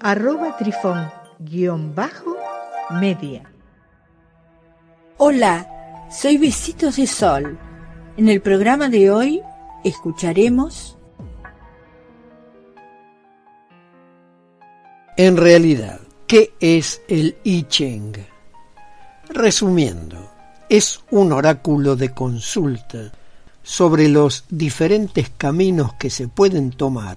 arroba trifón-media. Hola, soy Besitos de Sol. En el programa de hoy escucharemos... En realidad, ¿qué es el I Ching? Resumiendo, es un oráculo de consulta sobre los diferentes caminos que se pueden tomar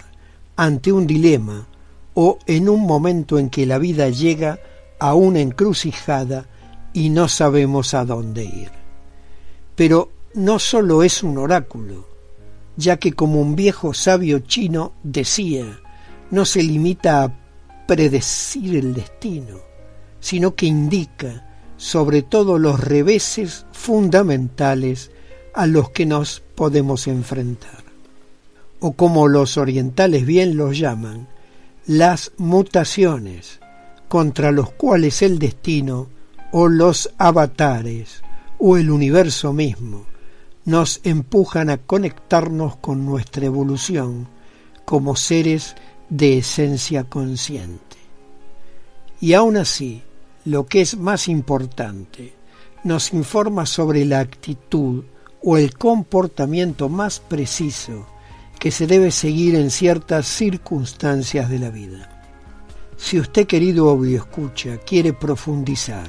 ante un dilema o en un momento en que la vida llega a una encrucijada y no sabemos a dónde ir. Pero no solo es un oráculo, ya que como un viejo sabio chino decía, no se limita a predecir el destino, sino que indica sobre todo los reveses fundamentales a los que nos podemos enfrentar, o como los orientales bien los llaman, las mutaciones contra los cuales el destino o los avatares o el universo mismo nos empujan a conectarnos con nuestra evolución como seres de esencia consciente. Y aún así, lo que es más importante, nos informa sobre la actitud o el comportamiento más preciso que se debe seguir en ciertas circunstancias de la vida. Si usted, querido obvio escucha, quiere profundizar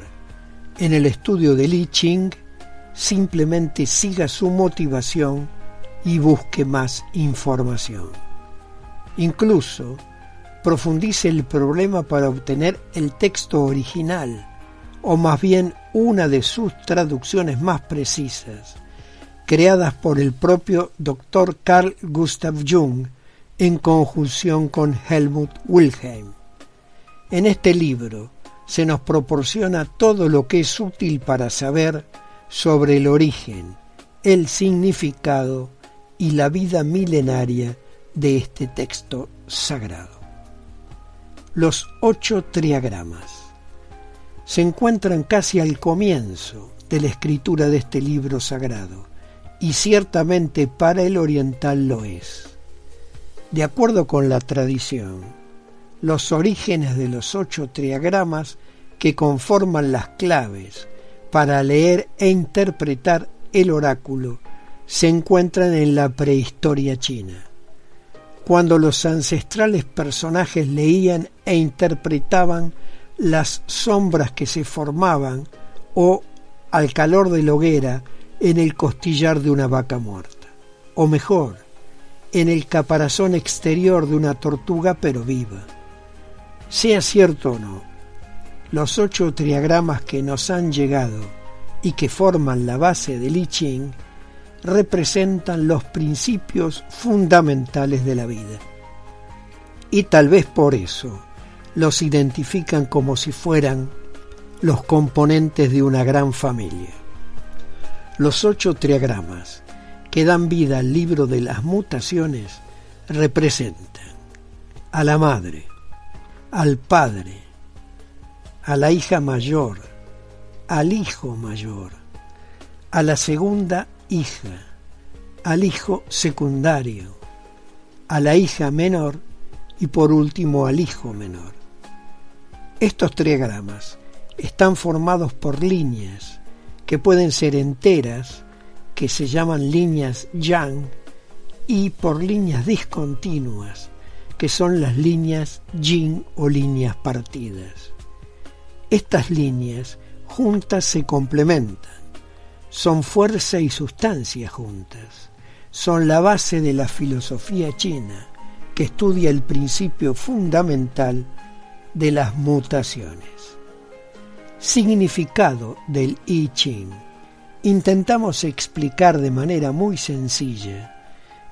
en el estudio del I Ching, simplemente siga su motivación y busque más información. Incluso profundice el problema para obtener el texto original, o más bien una de sus traducciones más precisas, creadas por el propio Dr. Carl Gustav Jung en conjunción con Helmut Wilhelm. En este libro se nos proporciona todo lo que es útil para saber sobre el origen, el significado y la vida milenaria de este texto sagrado. Los ocho triagramas se encuentran casi al comienzo de la escritura de este libro sagrado y ciertamente para el oriental lo es. De acuerdo con la tradición, los orígenes de los ocho triagramas que conforman las claves para leer e interpretar el oráculo se encuentran en la prehistoria china. Cuando los ancestrales personajes leían e interpretaban las sombras que se formaban o al calor de la hoguera en el costillar de una vaca muerta, o mejor, en el caparazón exterior de una tortuga pero viva. Sea cierto o no, los ocho triagramas que nos han llegado y que forman la base del I Ching representan los principios fundamentales de la vida. Y tal vez por eso los identifican como si fueran los componentes de una gran familia. Los ocho triagramas que dan vida al libro de las mutaciones representan a la madre, al padre, a la hija mayor, al hijo mayor, a la segunda hija, al hijo secundario, a la hija menor y por último al hijo menor. Estos triagramas están formados por líneas que pueden ser enteras, que se llaman líneas Yang, y por líneas discontinuas, que son las líneas Yin o líneas partidas. Estas líneas juntas se complementan, son fuerza y sustancia juntas, son la base de la filosofía china que estudia el principio fundamental de las mutaciones significado del I Ching. Intentamos explicar de manera muy sencilla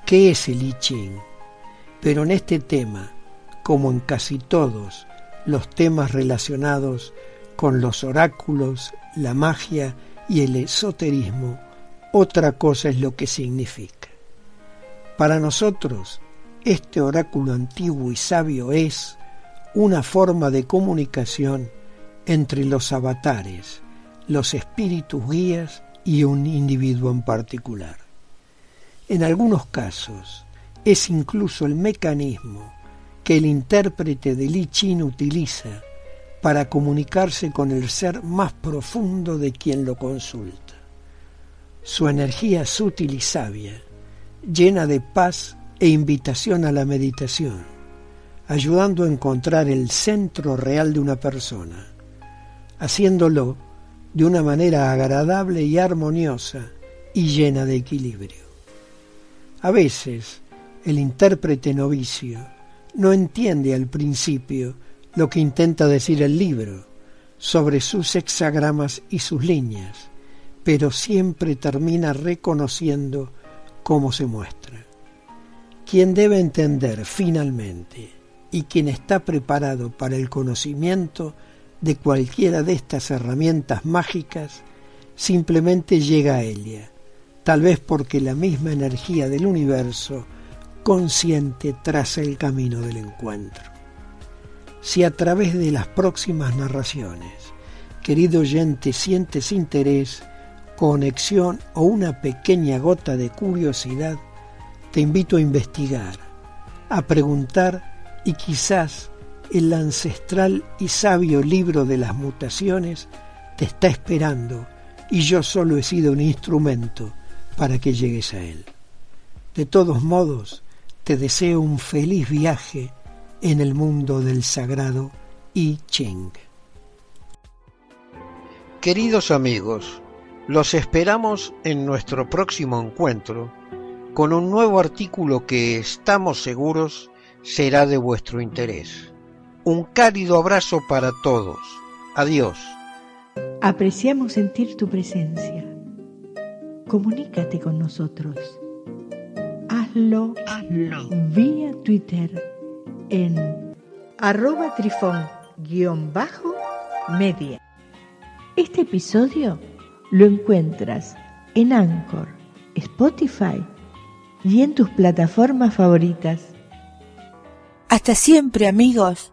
qué es el I Ching, pero en este tema, como en casi todos los temas relacionados con los oráculos, la magia y el esoterismo, otra cosa es lo que significa. Para nosotros, este oráculo antiguo y sabio es una forma de comunicación entre los avatares, los espíritus guías y un individuo en particular. En algunos casos, es incluso el mecanismo que el intérprete de Li Chin utiliza para comunicarse con el ser más profundo de quien lo consulta. Su energía sutil y sabia, llena de paz e invitación a la meditación, ayudando a encontrar el centro real de una persona, haciéndolo de una manera agradable y armoniosa y llena de equilibrio. A veces, el intérprete novicio no entiende al principio lo que intenta decir el libro sobre sus hexagramas y sus líneas, pero siempre termina reconociendo cómo se muestra. Quien debe entender finalmente y quien está preparado para el conocimiento de cualquiera de estas herramientas mágicas, simplemente llega a ella, tal vez porque la misma energía del universo consciente traza el camino del encuentro. Si a través de las próximas narraciones, querido oyente, sientes interés, conexión o una pequeña gota de curiosidad, te invito a investigar, a preguntar y quizás el ancestral y sabio libro de las mutaciones te está esperando y yo solo he sido un instrumento para que llegues a él. De todos modos, te deseo un feliz viaje en el mundo del sagrado I Ching. Queridos amigos, los esperamos en nuestro próximo encuentro con un nuevo artículo que estamos seguros será de vuestro interés. Un cálido abrazo para todos. Adiós. Apreciamos sentir tu presencia. Comunícate con nosotros hazlo, vía Twitter en arroba trifón-media. Este episodio lo encuentras en Anchor, Spotify y en tus plataformas favoritas. Hasta siempre amigos.